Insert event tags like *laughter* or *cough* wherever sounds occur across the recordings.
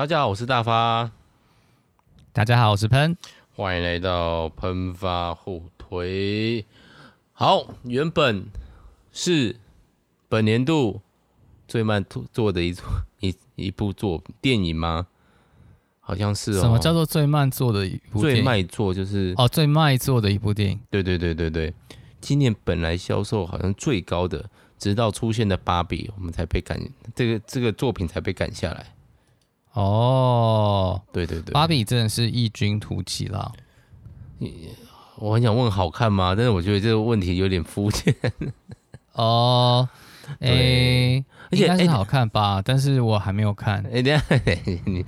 大家好，我是大发。大家好，我是喷。欢迎来到喷发互推。好，原本是本年度最慢做的一一一部作电影吗？好像是哦。什么叫做最慢做的一部电影？最慢做就是哦，最卖座的一部电影。对对对对对，今年本来销售好像最高的，直到出现的芭比，我们才被赶，这个这个作品才被赶下来。哦，对对对，芭比真的是异军突起啦。我很想问好看吗？但是我觉得这个问题有点肤浅。哦，*laughs* 哎、欸，应该是好看吧、欸？但是我还没有看。哎、欸，等下，*laughs* 你，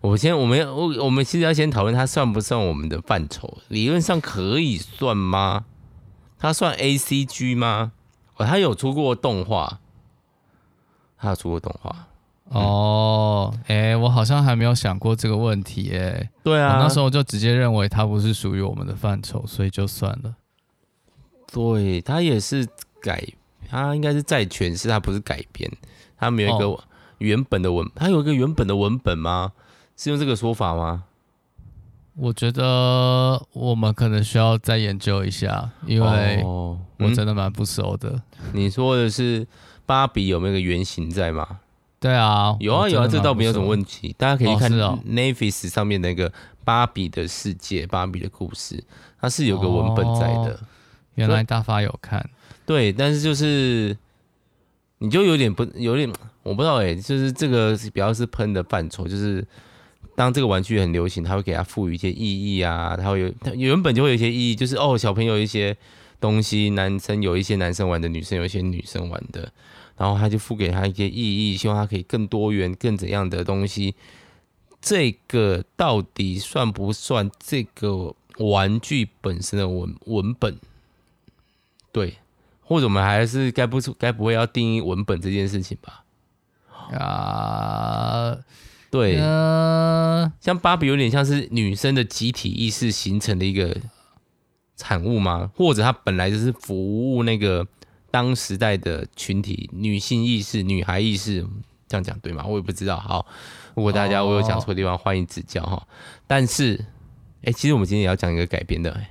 我先，我们要，我我们其实要先讨论它算不算我们的范畴？理论上可以算吗？它算 A C G 吗？哦，它有出过动画，它有出过动画。哦，哎、欸，我好像还没有想过这个问题、欸，哎，对啊，那时候就直接认为它不是属于我们的范畴，所以就算了。对，它也是改，它应该是再诠释，它不是改编，它没有一个原本的文，它、哦、有一个原本的文本吗？是用这个说法吗？我觉得我们可能需要再研究一下，因为我真的蛮不熟的、哦嗯。你说的是芭比有没有个原型在吗？对啊，有啊有啊，这倒没有什么问题。大家可以看 Netflix 上面那个芭比的世界、芭比的故事，它是有个文本在的。哦、原来大发有看，对，但是就是你就有点不有点，我不知道哎、欸，就是这个比较是喷的范畴，就是当这个玩具很流行，它会给它赋予一些意义啊，它会有它原本就会有一些意义，就是哦，小朋友一些东西，男生有一些男生玩的，女生有一些女生玩的。然后他就付给他一些意义，希望他可以更多元、更怎样的东西。这个到底算不算这个玩具本身的文文本？对，或者我们还是该不该不会要定义文本这件事情吧？啊，对，像芭比有点像是女生的集体意识形成的一个产物吗？或者它本来就是服务那个？当时代的群体，女性意识、女孩意识，这样讲对吗？我也不知道。好，如果大家我有讲错的地方，欢迎指教哈。但是，哎、欸，其实我们今天也要讲一个改编的、欸。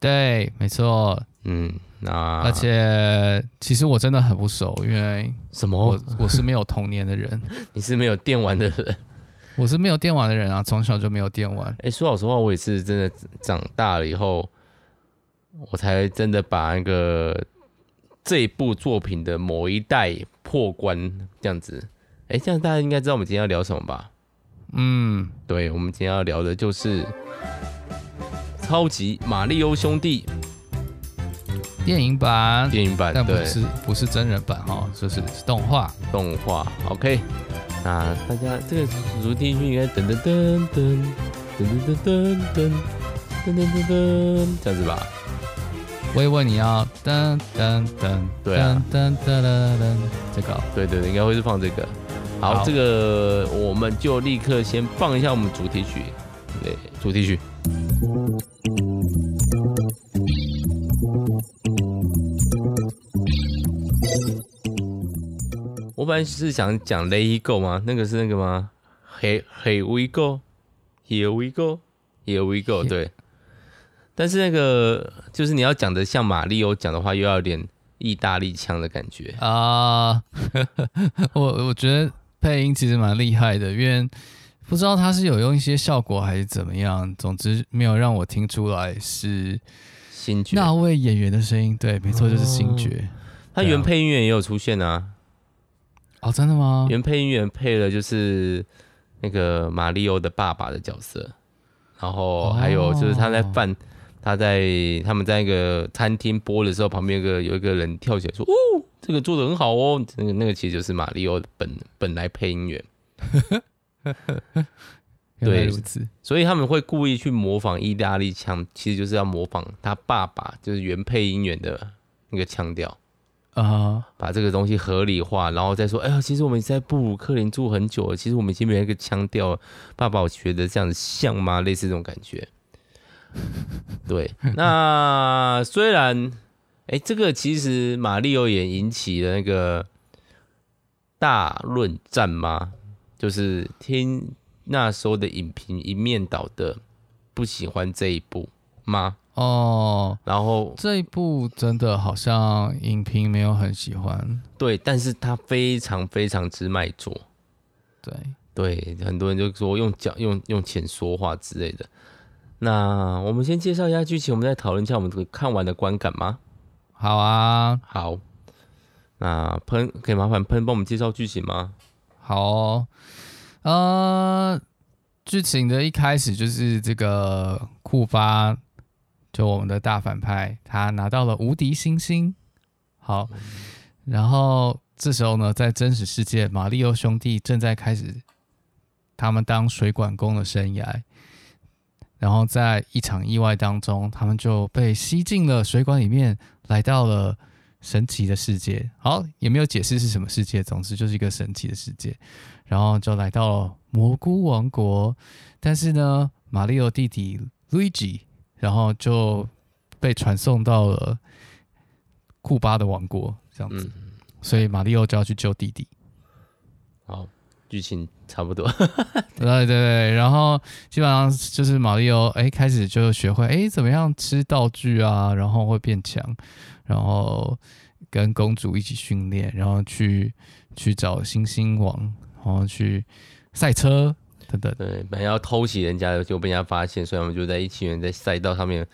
对，没错。嗯，那而且其实我真的很不熟，因为什么？我我是没有童年的人。*laughs* 你是没有电玩的人？我是没有电玩的人啊，从小就没有电玩。哎、欸，说老实话，我也是真的长大了以后，我才真的把那个。这一部作品的某一代破关这样子，哎，这样大家应该知道我们今天要聊什么吧？嗯，对，我们今天要聊的就是超级玛利欧兄弟电影版，电影版，但不是不是真人版哈，就是动画，动画。OK，那大家这个主题曲应该噔噔噔噔噔噔噔噔噔噔噔噔这样子吧。我也问你要噔噔噔，对啊，噔噔噔噔，这个，对对对，应该会是放这个。好，好，这个我们就立刻先放一下我们主题曲，对，主题曲。我本来是想讲 Let It Go 吗？那个是那个吗？Here Here We Go，Here We Go，Here We Go，对。但是那个就是你要讲的像马里欧讲的话，又要有点意大利腔的感觉啊。Uh, *laughs* 我我觉得配音其实蛮厉害的，因为不知道他是有用一些效果还是怎么样，总之没有让我听出来是星爵那位演员的声音。对，没错，就是星爵。Oh, 他原配音员也有出现啊。哦，真的吗？原配音员配了就是那个马里欧的爸爸的角色，然后还有就是他在犯。Oh. 他在他们在那个餐厅播的时候，旁边有个有一个人跳起来说：“哦，这个做的很好哦。”那个那个其实就是马里奥的本本来配音员。*laughs* 对，所以他们会故意去模仿意大利腔，其实就是要模仿他爸爸，就是原配音员的那个腔调啊，把这个东西合理化，然后再说：“哎呀，其实我们在布鲁克林住很久了，其实我们已经没有一个腔调。爸爸，我觉得这样子像吗？类似这种感觉。” *laughs* 对，那虽然，哎、欸，这个其实马里欧也引起了那个大论战吗？就是听那时候的影评一面倒的不喜欢这一部吗？哦，然后这一部真的好像影评没有很喜欢，对，但是它非常非常之卖座，对对，很多人就说用讲用用钱说话之类的。那我们先介绍一下剧情，我们再讨论一下我们这个看完的观感吗？好啊，好。那喷可以麻烦喷帮我们介绍剧情吗？好哦，呃，剧情的一开始就是这个库发，就我们的大反派，他拿到了无敌星星。好，然后这时候呢，在真实世界，马里奥兄弟正在开始他们当水管工的生涯。然后在一场意外当中，他们就被吸进了水管里面，来到了神奇的世界。好，也没有解释是什么世界，总之就是一个神奇的世界。然后就来到了蘑菇王国，但是呢，马里奥弟弟路易吉，然后就被传送到了库巴的王国，这样子。嗯、所以马里奥就要去救弟弟。好。剧情差不多，对 *laughs* 对对，然后基本上就是马里奥哎，开始就学会哎怎么样吃道具啊，然后会变强，然后跟公主一起训练，然后去去找星星王，然后去赛车等等。对，本来要偷袭人家的，就被人家发现，所以我们就在一起人在赛道上面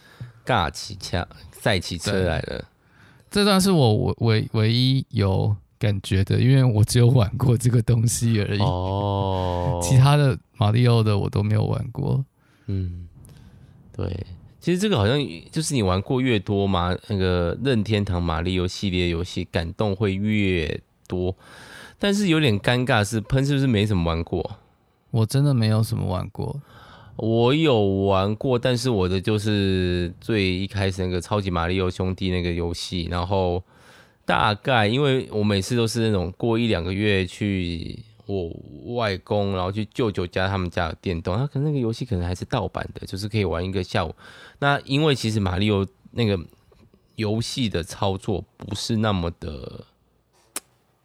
尬起枪，赛起车来了。这段是我唯唯唯一有。感觉的，因为我只有玩过这个东西而已。哦，其他的马里奥的我都没有玩过。嗯，对，其实这个好像就是你玩过越多嘛，那个任天堂马里奥系列游戏感动会越多。但是有点尴尬是，喷是不是没怎么玩过？我真的没有什么玩过。我有玩过，但是我的就是最一开始那个超级马里奥兄弟那个游戏，然后。大概，因为我每次都是那种过一两个月去我外公，然后去舅舅家他们家的电动，他可能那个游戏可能还是盗版的，就是可以玩一个下午。那因为其实马里奥那个游戏的操作不是那么的，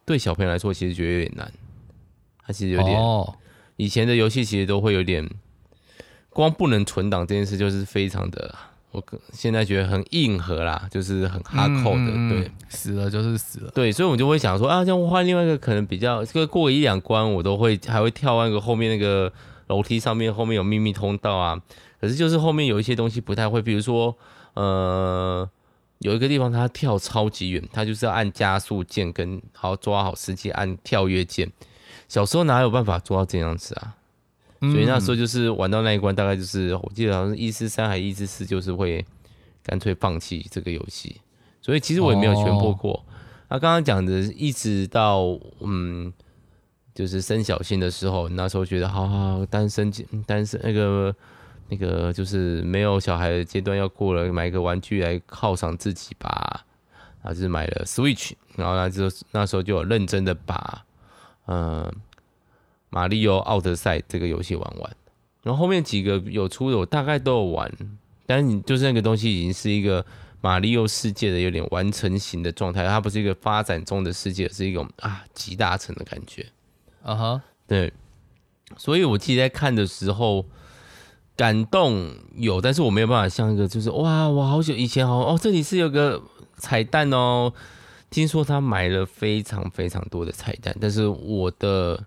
对小朋友来说其实觉得有点难，他其实有点，以前的游戏其实都会有点，光不能存档这件事就是非常的。我现在觉得很硬核啦，就是很哈扣的，嗯、对，死了就是死了，对，所以我就会想说啊，这样我换另外一个可能比较，这个过一两关我都会还会跳那个后面那个楼梯上面后面有秘密通道啊，可是就是后面有一些东西不太会，比如说呃有一个地方它跳超级远，它就是要按加速键跟好抓好时机按跳跃键，小时候哪有办法做到这样子啊？所以那时候就是玩到那一关，大概就是我记得好像是一至三还是一至四，就是会干脆放弃这个游戏。所以其实我也没有全破过。那刚刚讲的一直到嗯，就是生小新的时候，那时候觉得好好单身单身那个那个就是没有小孩的阶段要过了，买个玩具来犒赏自己吧。然后就是买了 Switch，然后那就那时候就有认真的把嗯。马里奥奥德赛这个游戏玩完，然后后面几个有出的我大概都有玩，但是你就是那个东西已经是一个马里奥世界的有点完成型的状态，它不是一个发展中的世界，是一种啊集大成的感觉。啊哈，对，所以我自己在看的时候感动有，但是我没有办法像一个就是哇，我好久以前好哦，这里是有个彩蛋哦，听说他买了非常非常多的彩蛋，但是我的。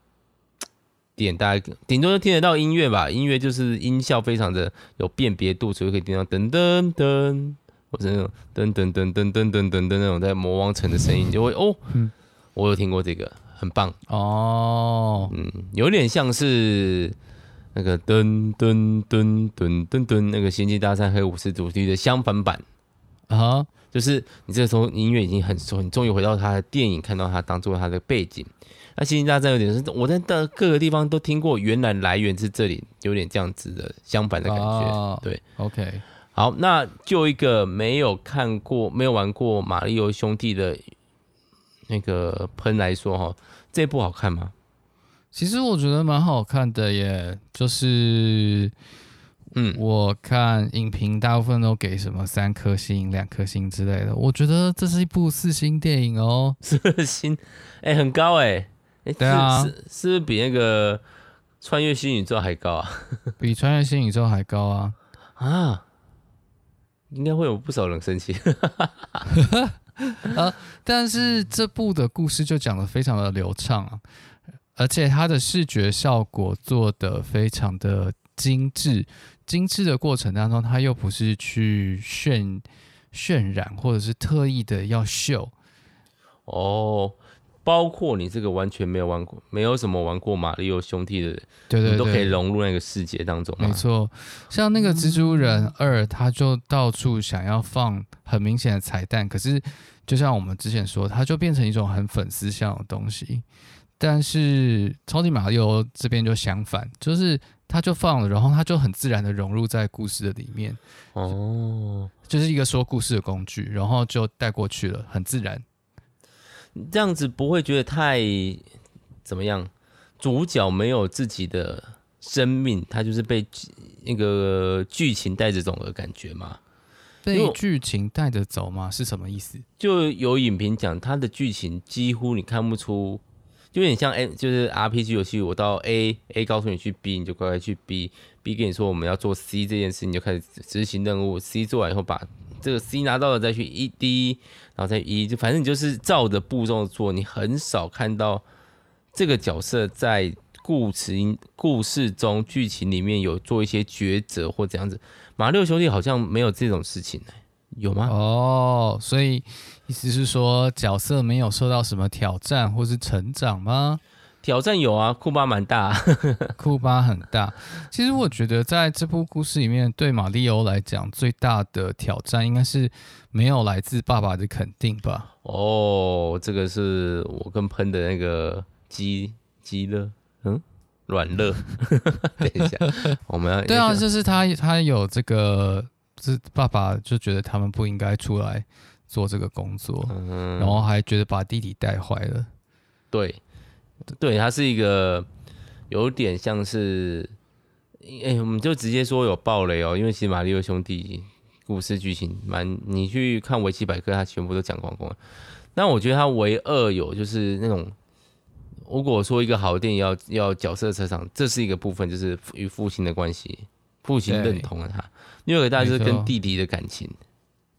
点大家顶多就听得到音乐吧，音乐就是音效非常的有辨别度，所以可以听到噔噔噔，或者那种噔噔噔噔噔噔噔那种在魔王城的声音，就会哦，我有听过这个，很棒哦，嗯，有点像是那个噔噔噔噔噔噔那个星际大战黑武士主题的相反版啊，就是你这个时候音乐已经很熟，你终于回到他的电影，看到他当做他的背景。那《星际大战》有点是，我在的各个地方都听过，原来来源是这里，有点这样子的相反的感觉。哦、对，OK，好，那就一个没有看过、没有玩过《马里奥兄弟》的那个喷来说，哈，这部好看吗？其实我觉得蛮好看的耶，就是，嗯，我看影评大部分都给什么三颗星、两颗星之类的，我觉得这是一部四星电影哦，四星，哎、欸，很高哎。欸、对啊，是是，是比那个穿越新宇宙还高啊？*laughs* 比穿越新宇宙还高啊？啊，应该会有不少人生气。*laughs* 呃，但是这部的故事就讲的非常的流畅啊，而且它的视觉效果做的非常的精致。精致的过程当中，它又不是去渲渲染，或者是特意的要秀。哦。包括你这个完全没有玩过、没有什么玩过马里奥兄弟的人，对对对，都可以融入那个世界当中。没错，像那个蜘蛛人二，他就到处想要放很明显的彩蛋，可是就像我们之前说，它就变成一种很粉丝向的东西。但是超级马里奥这边就相反，就是他就放了，然后他就很自然的融入在故事的里面。哦，就是一个说故事的工具，然后就带过去了，很自然。这样子不会觉得太怎么样？主角没有自己的生命，他就是被那个剧情带着走的感觉吗？被剧情带着走吗？是什么意思？就有影评讲，他的剧情几乎你看不出，就有点像 A，就是 RPG 游戏，我到 A，A 告诉你去 B，你就乖乖去 B，B 跟你说我们要做 C 这件事，你就开始执行任务，C 做完以后把。这个 C 拿到了再去 E D，然后再 E，就反正你就是照着步骤做，你很少看到这个角色在故事故事中剧情里面有做一些抉择或怎样子。马六兄弟好像没有这种事情，有吗？哦，所以意思是说角色没有受到什么挑战或是成长吗？挑战有啊，库巴蛮大，*laughs* 库巴很大。其实我觉得在这部故事里面，对马里欧来讲最大的挑战应该是没有来自爸爸的肯定吧？哦，这个是我跟喷的那个鸡鸡乐，嗯，软乐。*laughs* 等一下，我们要对啊，就是他他有这个，是爸爸就觉得他们不应该出来做这个工作，嗯、然后还觉得把弟弟带坏了。对。对，他是一个有点像是，哎、欸，我们就直接说有暴雷哦，因为其实马里奥兄弟故事剧情蛮，你去看维基百科，他全部都讲光光。那我觉得他唯二有就是那种，如果说一个好的电影要要角色成长，这是一个部分，就是与父亲的关系，父亲认同了他。另外一个大概就是跟弟弟的感情，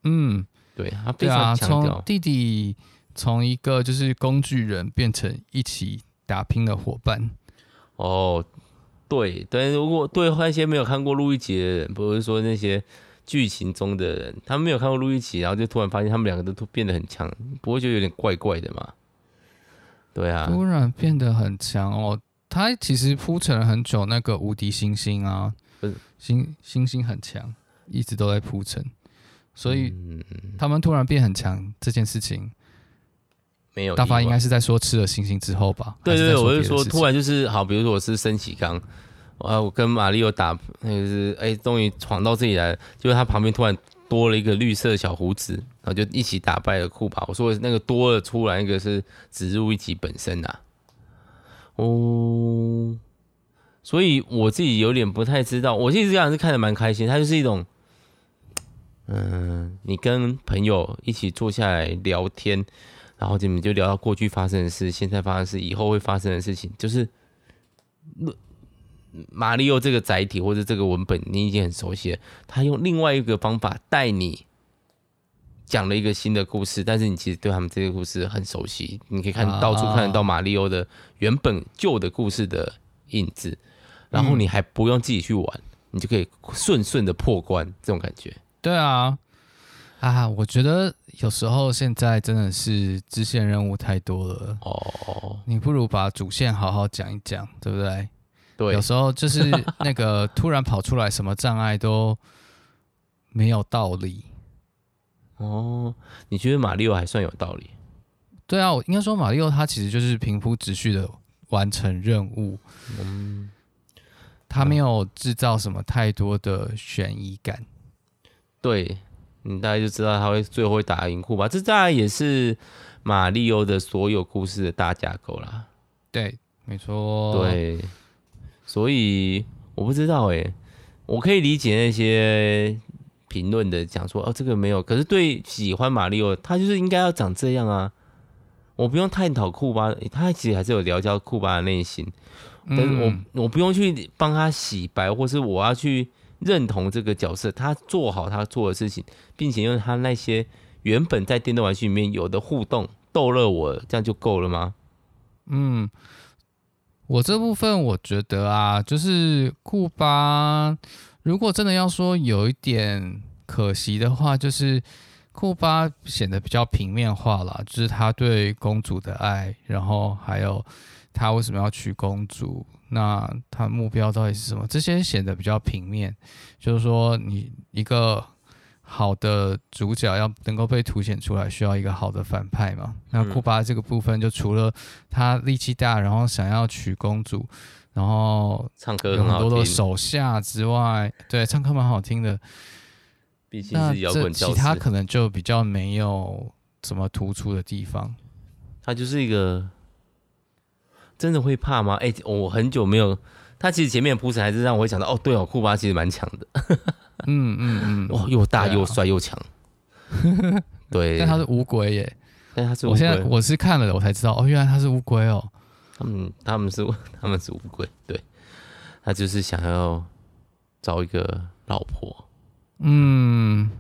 嗯，对，他非常强调、啊、弟弟从一个就是工具人变成一起。打拼的伙伴，哦，对，但如果对那些没有看过路易吉的人，不是说那些剧情中的人，他们没有看过路易吉，然后就突然发现他们两个都突变得很强，不会觉得有点怪怪的嘛？对啊，突然变得很强哦，他其实铺陈了很久，那个无敌星星啊，星星星很强，一直都在铺陈，所以他们突然变很强这件事情。没有，大发应该是在说吃了星星之后吧？对对对，我就说突然就是好，比如说我是升起刚，啊，我跟马里奥打，那个是哎，终于闯到这里来了，就是他旁边突然多了一个绿色小胡子，然后就一起打败了库巴。我说那个多了出来，那个是植入一级本身啊。哦，所以我自己有点不太知道，我其实这样是看的蛮开心，它就是一种，嗯，你跟朋友一起坐下来聊天。然后你们就聊到过去发生的事，现在发生的事，以后会发生的事情，就是马里奥这个载体或者这个文本你已经很熟悉了，他用另外一个方法带你讲了一个新的故事，但是你其实对他们这个故事很熟悉，你可以看到处看得到马里奥的原本旧的故事的印子，然后你还不用自己去玩，你就可以顺顺的破关，这种感觉。对啊。啊，我觉得有时候现在真的是支线任务太多了哦，你不如把主线好好讲一讲，对不对？对，有时候就是那个 *laughs* 突然跑出来什么障碍都没有道理。哦，你觉得马里奥还算有道理？对啊，我应该说马里奥他其实就是平铺直叙的完成任务，嗯，他没有制造什么太多的悬疑感，对。你大概就知道他会最后会打赢库巴，这大概也是马里欧的所有故事的大架构啦。对，没错。对，所以我不知道哎、欸，我可以理解那些评论的讲说哦，这个没有，可是对喜欢马里欧，他就是应该要长这样啊。我不用探讨库巴，他其实还是有聊到库巴的内心。但是我、嗯、我不用去帮他洗白，或是我要去认同这个角色，他做好他做的事情，并且用他那些原本在电动玩具里面有的互动逗乐我，这样就够了吗？嗯，我这部分我觉得啊，就是库巴，如果真的要说有一点可惜的话，就是。库巴显得比较平面化了，就是他对公主的爱，然后还有他为什么要娶公主，那他目标到底是什么？这些显得比较平面。就是说，你一个好的主角要能够被凸显出来，需要一个好的反派嘛。那库巴这个部分，就除了他力气大，然后想要娶公主，然后唱歌有很多的手下之外，对，唱歌蛮好听的。毕竟是摇滚，其他可能就比较没有什么突出的地方。他就是一个真的会怕吗？哎、欸，我很久没有他，其实前面铺陈还是让我会想到，哦，对哦，库巴其实蛮强的。嗯嗯嗯，*laughs* 哇，又大又帅又强。*laughs* 对，但他是乌龟耶。但他是我现在我是看了我才知道，哦，原来他是乌龟哦。他们他们是 *laughs* 他们是乌龟，对，他就是想要找一个老婆。嗯，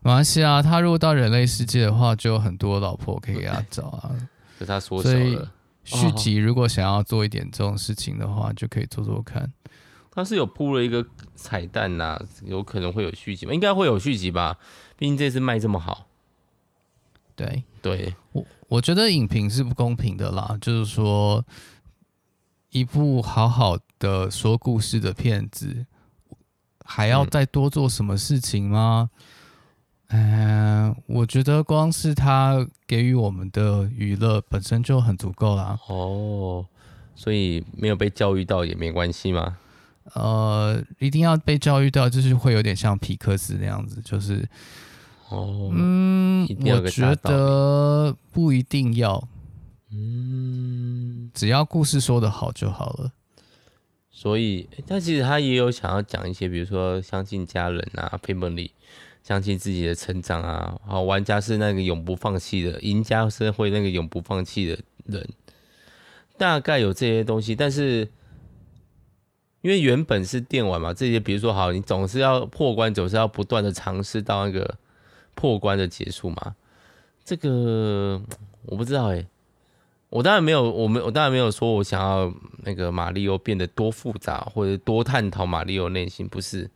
没关系啊。他如果到人类世界的话，就有很多老婆可以给他找啊。就他说所以续集如果想要做一点这种事情的话，就可以做做看。他是有铺了一个彩蛋呐、啊，有可能会有续集吗？应该会有续集吧。毕竟这次卖这么好。对对，我我觉得影评是不公平的啦。就是说，一部好好的说故事的片子。还要再多做什么事情吗？嗯、呃，我觉得光是他给予我们的娱乐本身就很足够啦。哦，所以没有被教育到也没关系吗？呃，一定要被教育到，就是会有点像皮克斯那样子，就是哦，嗯，我觉得不一定要，嗯，只要故事说的好就好了。所以，但其实他也有想要讲一些，比如说相信家人啊，family，相信自己的成长啊。好玩家是那个永不放弃的，赢家是会那个永不放弃的人，大概有这些东西。但是，因为原本是电玩嘛，这些比如说好，你总是要破关，总是要不断的尝试到那个破关的结束嘛。这个我不知道哎、我当然没有，我没，我当然没有说我想要那个马里奥变得多复杂，或者多探讨马里奥内心，不是。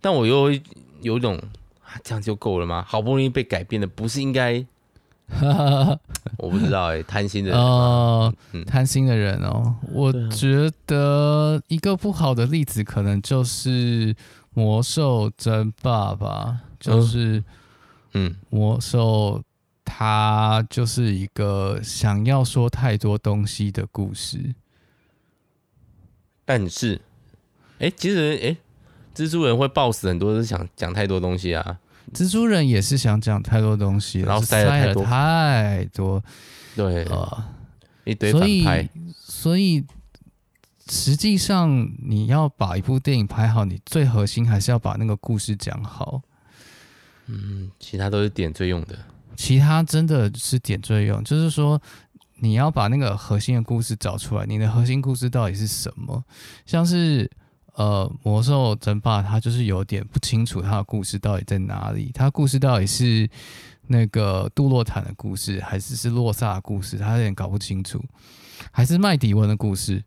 但我又有一种，啊，这样就够了吗？好不容易被改变的，不是应该？*laughs* 我不知道哎、欸，贪心的人哦，贪、嗯、心的人哦，我觉得一个不好的例子可能就是魔兽争霸吧，就是嗯，魔兽。它就是一个想要说太多东西的故事，但是，哎、欸，其实，哎、欸，蜘蛛人会爆死很多，是想讲太多东西啊。蜘蛛人也是想讲太多东西，然后塞了太多，太多，对啊，一堆反派。所以，实际上你要把一部电影拍好，你最核心还是要把那个故事讲好。嗯，其他都是点缀用的。其他真的是点缀用，就是说你要把那个核心的故事找出来。你的核心故事到底是什么？像是呃魔兽争霸，它就是有点不清楚它的故事到底在哪里。它故事到底是那个杜洛坦的故事，还是是洛萨的故事？他有点搞不清楚。还是麦迪文的故事？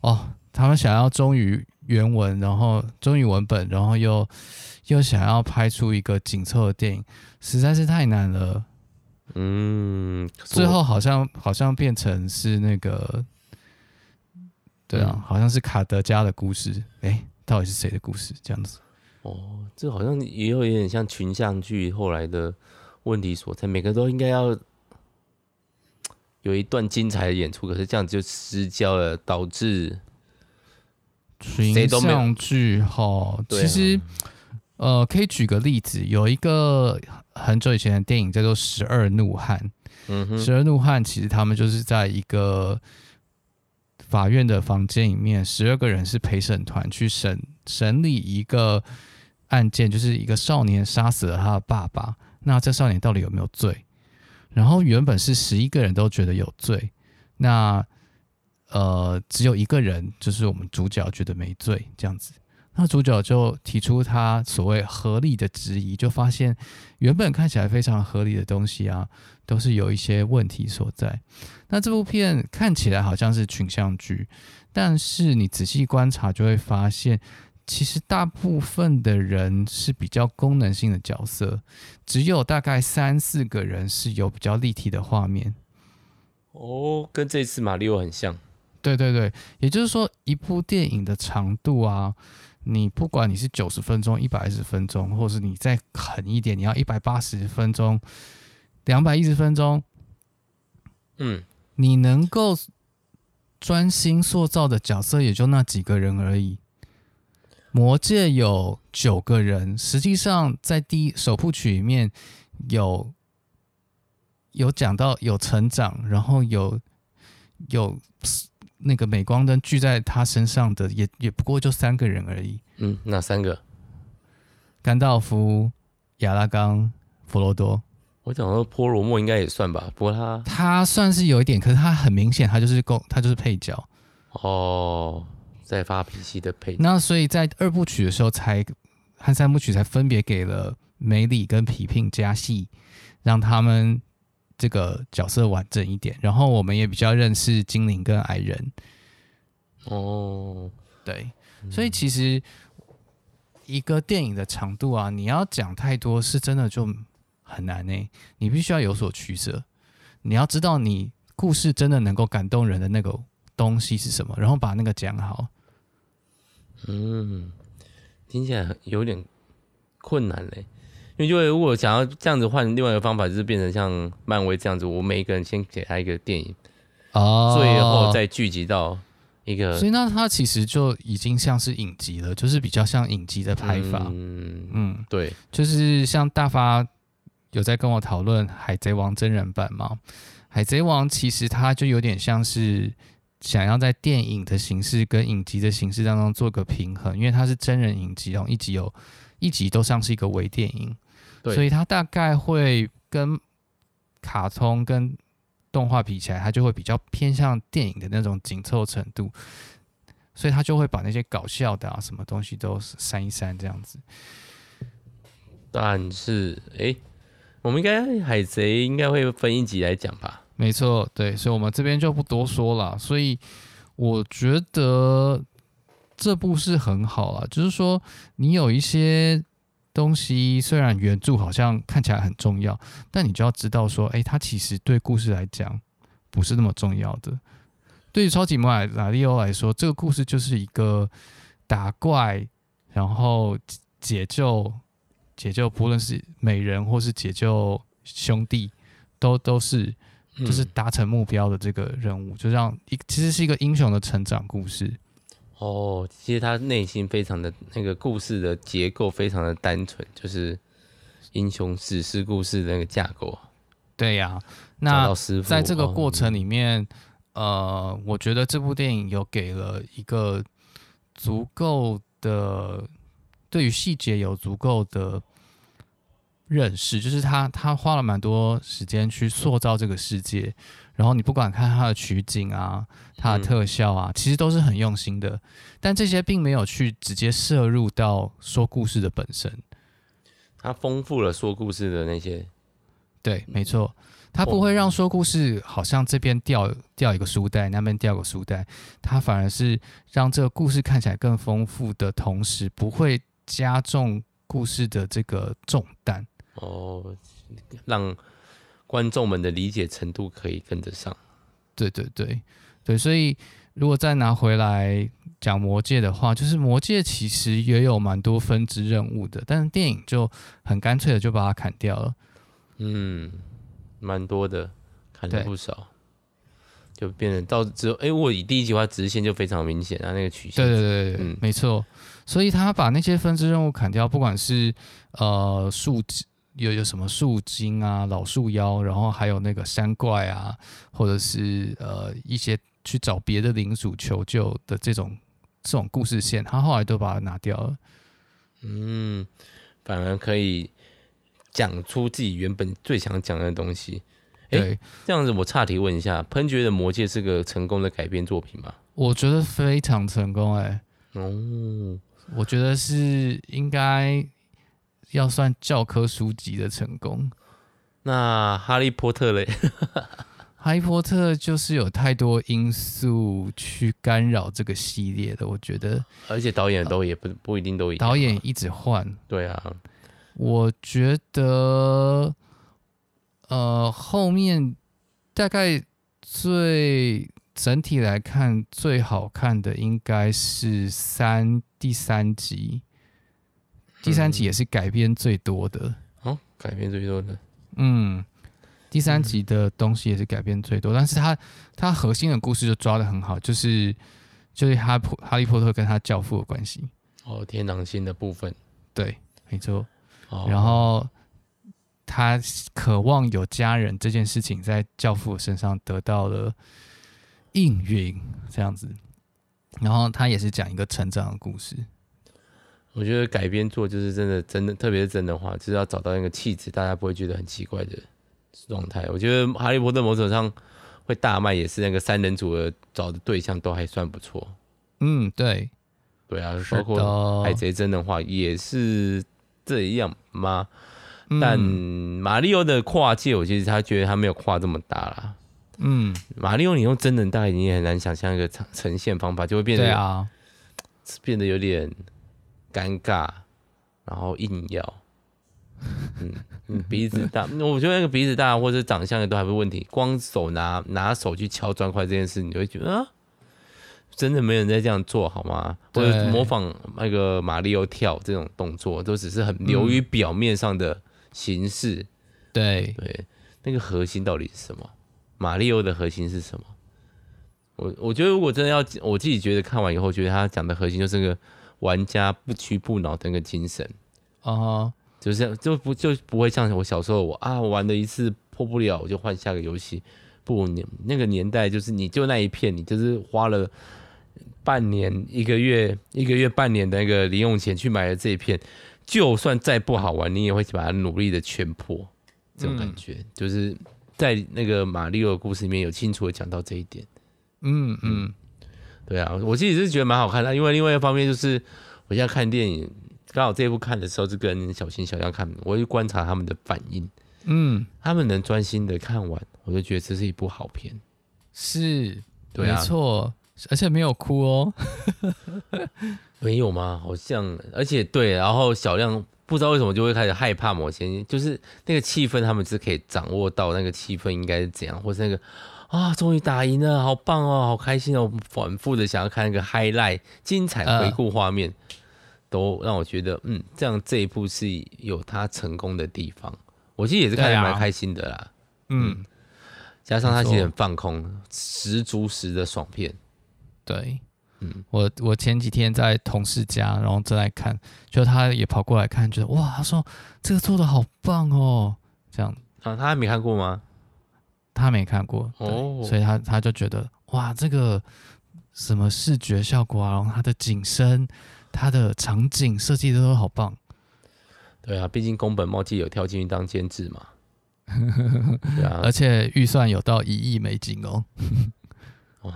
哦，他们想要忠于原文，然后忠于文本，然后又又想要拍出一个紧凑的电影，实在是太难了。嗯，最后好像好像变成是那个，对啊，嗯、好像是卡德加的故事。哎、欸，到底是谁的故事？这样子。哦，这好像也有一点像群像剧后来的问题所在，每个都应该要有一段精彩的演出，可是这样子就失焦了，导致群像剧哈。其实，呃，可以举个例子，有一个。很久以前的电影叫做《十二怒汉》。嗯哼，《十二怒汉》其实他们就是在一个法院的房间里面，十二个人是陪审团去审审理一个案件，就是一个少年杀死了他的爸爸。那这少年到底有没有罪？然后原本是十一个人都觉得有罪。那呃，只有一个人，就是我们主角觉得没罪这样子。那主角就提出他所谓合理的质疑，就发现原本看起来非常合理的东西啊，都是有一些问题所在。那这部片看起来好像是群像剧，但是你仔细观察就会发现，其实大部分的人是比较功能性的角色，只有大概三四个人是有比较立体的画面。哦，跟这次马里奥很像。对对对，也就是说，一部电影的长度啊。你不管你是九十分钟、一百二十分钟，或是你再狠一点，你要一百八十分钟、两百一十分钟，嗯，你能够专心塑造的角色也就那几个人而已。魔界有九个人，实际上在第一首部曲里面有有讲到有成长，然后有有。那个镁光灯聚在他身上的也也不过就三个人而已。嗯，哪三个？甘道夫、亚拉冈、弗罗多。我讲说波罗莫应该也算吧，不过他他算是有一点，可是他很明显，他就是公，他就是配角。哦，在发脾气的配角。那所以在二部曲的时候才和三部曲才分别给了梅里跟皮聘加戏，让他们。这个角色完整一点，然后我们也比较认识精灵跟矮人。哦，对，所以其实一个电影的长度啊，你要讲太多是真的就很难呢。你必须要有所取舍，你要知道你故事真的能够感动人的那个东西是什么，然后把那个讲好。嗯，听起来有点困难嘞。因为如果想要这样子换，另外一个方法就是变成像漫威这样子，我每一个人先给他一个电影，哦，最后再聚集到一个，所以那它其实就已经像是影集了，就是比较像影集的拍法。嗯嗯，对，就是像大发有在跟我讨论《海贼王》真人版吗，《海贼王》其实它就有点像是想要在电影的形式跟影集的形式当中做个平衡，因为它是真人影集，然后一集有一集都像是一个微电影。对所以它大概会跟卡通跟动画比起来，它就会比较偏向电影的那种紧凑程度，所以它就会把那些搞笑的啊什么东西都删一删这样子。但是，哎，我们应该海贼应该会分一集来讲吧？没错，对，所以我们这边就不多说了。所以我觉得这部是很好啊，就是说你有一些。东西虽然原著好像看起来很重要，但你就要知道说，哎，它其实对故事来讲不是那么重要的。对于超级玛利欧来说，这个故事就是一个打怪，然后解救解救，不论是美人或是解救兄弟，都都是就是达成目标的这个任务，就让一其实是一个英雄的成长故事。哦，其实他内心非常的那个故事的结构非常的单纯，就是英雄史诗故事的那个架构。对呀、啊，那在这个过程里面，哦、呃，我觉得这部电影有给了一个足够的对于细节有足够的认识，就是他他花了蛮多时间去塑造这个世界。然后你不管看它的取景啊，它的特效啊，其实都是很用心的。但这些并没有去直接摄入到说故事的本身。它丰富了说故事的那些。对，没错，它不会让说故事好像这边掉掉一个书袋，那边掉个书袋。它反而是让这个故事看起来更丰富的同时，不会加重故事的这个重担。哦，让。观众们的理解程度可以跟得上，对对对对，所以如果再拿回来讲魔戒的话，就是魔戒其实也有蛮多分支任务的，但是电影就很干脆的就把它砍掉了。嗯，蛮多的，砍了不少，就变成到之后，哎，我以第一集的话直线就非常明显啊，那个曲线，对对对对，嗯，没错，所以他把那些分支任务砍掉，不管是呃数值。有有什么树精啊、老树妖，然后还有那个山怪啊，或者是呃一些去找别的领主求救的这种这种故事线，他后来都把它拿掉了。嗯，反而可以讲出自己原本最想讲的东西。哎，这样子我岔题问一下，喷觉的《魔戒》是个成功的改编作品吗？我觉得非常成功，哎，哦，我觉得是应该要算教科书级的成功。那《哈利波特》嘞？*laughs* 哈利波特就是有太多因素去干扰这个系列的，我觉得。而且导演都也不不一定都。导演一直换。对啊。我觉得，呃，后面大概最整体来看最好看的应该是三第三集，第三集也是改编最多的。哦，改编最多的。嗯。第三集的东西也是改编最多，但是他他核心的故事就抓的很好，就是就是哈普哈利波特跟他教父的关系。哦，天狼星的部分，对，没错。哦、然后他渴望有家人这件事情在教父身上得到了应允，这样子。然后他也是讲一个成长的故事。我觉得改编做就是真的真的，特别是真的话，就是要找到那个气质，大家不会觉得很奇怪的。状态，我觉得《哈利波特》某种上会大卖，也是那个三人组的找的对象都还算不错。嗯，对，对啊，包括《海贼》真的话也是这样吗？嗯、但马里奥的跨界，我其实他觉得他没有跨这么大啦。嗯，马里奥你用真人，大概你也很难想象一个呈呈现方法，就会变得啊，变得有点尴尬，然后硬要。嗯嗯，鼻子大，*laughs* 我觉得那个鼻子大或者长相也都还不是问题，光手拿拿手去敲砖块这件事，你就会觉得啊，真的没人在这样做好吗？或者模仿那个马里奥跳这种动作，都只是很流于表面上的形式。嗯、对对，那个核心到底是什么？马里奥的核心是什么？我我觉得如果真的要，我自己觉得看完以后，觉得他讲的核心就是那个玩家不屈不挠的那个精神啊。Uh-huh. 就是就不就不会像我小时候我啊，我玩了一次破不了，我就换下个游戏。不，你那个年代就是你就那一片，你就是花了半年、一个月、一个月半年的那个零用钱去买了这一片，就算再不好玩，你也会把它努力的全破。这种感觉、嗯、就是在那个马里奥的故事里面有清楚的讲到这一点。嗯嗯，对啊，我自己是觉得蛮好看的，因为另外一方面就是我现在看电影。刚好这一部看的时候，就跟小新、小亮看，我就观察他们的反应。嗯，他们能专心的看完，我就觉得这是一部好片。是，对啊，没错，而且没有哭哦。*laughs* 没有吗？好像，而且对，然后小亮不知道为什么就会开始害怕某些，就是那个气氛，他们是可以掌握到那个气氛应该是怎样，或是那个啊，终于打赢了，好棒哦，好开心哦，反复的想要看那个 *laughs* highlight 精彩回顾画面。呃都让我觉得，嗯，这样这一部是有他成功的地方。我其实也是看得蛮开心的啦，啊、嗯，嗯，加上他其实很放空，十足十的爽片。对，嗯，我我前几天在同事家，然后正在看，就他也跑过来看，觉得哇，他说这个做的好棒哦，这样。啊，他还没看过吗？他没看过哦，所以他他就觉得哇，这个什么视觉效果啊，然后他的景深。他的场景设计的都好棒，对啊，毕竟宫本茂纪有跳进去当监制嘛，*laughs* 对啊，而且预算有到一亿美金哦，*laughs* 哇，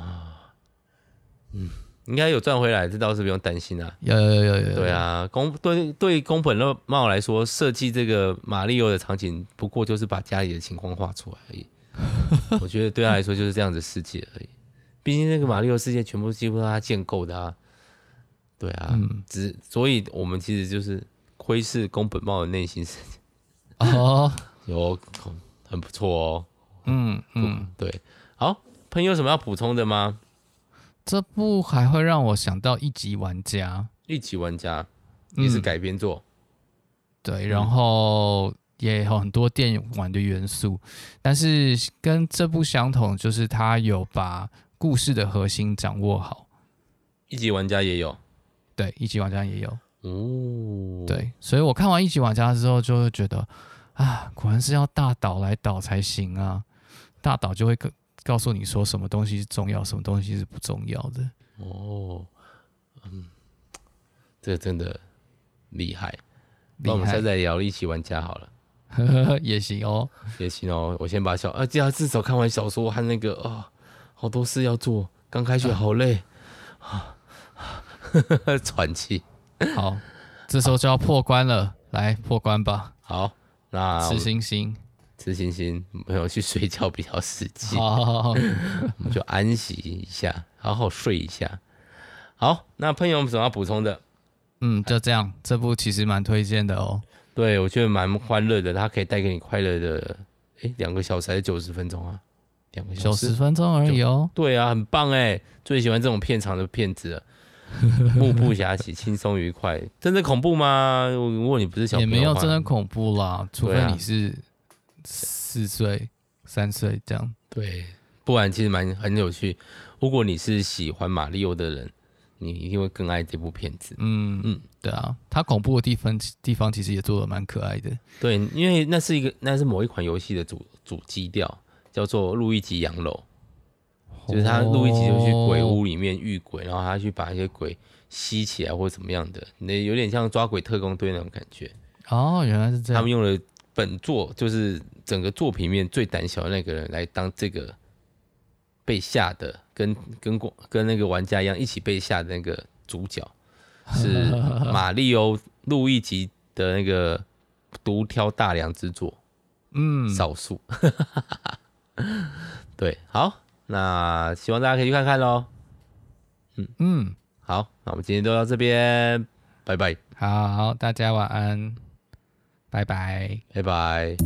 嗯，应该有赚回来，这倒是不用担心啊，有有有有，有，对啊，宫对对宫本茂来说，设计这个马里奥的场景，不过就是把家里的情况画出来而已，*laughs* 我觉得对他来说就是这样子世界而已，毕竟那个马里奥世界全部几乎是他建构的啊。对啊，嗯，只所以我们其实就是窥视宫本茂的内心世界。哦，*laughs* 有很不错哦，嗯嗯，对，好，朋友有什么要补充的吗？这部还会让我想到一级玩家，一级玩家也是改编作，嗯，对，然后也有很多电影玩的元素，但是跟这部相同，就是他有把故事的核心掌握好，一级玩家也有。对，一级玩家也有哦。对，所以我看完一级玩家之后，就会觉得啊，果然是要大岛来导才行啊。大岛就会告告诉你说，什么东西是重要，什么东西是不重要的。哦，嗯，这真的厉害。那我们现在聊一起玩家好了。*laughs* 也行哦，也行哦。我先把小啊，这样至少看完小说和那个啊、哦，好多事要做，刚开学好累啊，*laughs* 喘气。好，这时候就要破关了，来破关吧。好，那吃星星，吃星星，没有去睡觉比较实际。好，好，好，*laughs* 我们就安息一下，好好睡一下。好，那朋友们有什么要补充的？嗯，就这样，这部其实蛮推荐的哦。对，我觉得蛮欢乐的，它可以带给你快乐的。哎，两个小时还是九十分钟啊？两个小时，九十分钟而已哦。对啊，很棒哎，最喜欢这种片长的片子了。*laughs* 目不暇给，轻松愉快。真的恐怖吗？如果你不是小朋友，也没有真的恐怖啦，除非你是四岁、三岁这样。对，不然其实蛮很有趣。如果你是喜欢马里奥的人。你一定会更爱这部片子。嗯嗯，对啊，它恐怖的地方地方其实也做的蛮可爱的。对，因为那是一个那是某一款游戏的主主基调，叫做路易吉洋楼，就是他路易吉就去鬼屋里面遇鬼，然后他去把一些鬼吸起来或者怎么样的，那有点像抓鬼特工队那种感觉。哦，原来是这样。他们用了本作就是整个作品里面最胆小的那个人来当这个。被吓的，跟跟过跟那个玩家一样，一起被吓的那个主角 *laughs* 是马里欧路易吉的那个独挑大梁之作，嗯，少数，*laughs* 对，好，那希望大家可以去看看喽，嗯。嗯，好，那我们今天就到这边，拜拜，好，大家晚安，拜拜，拜拜。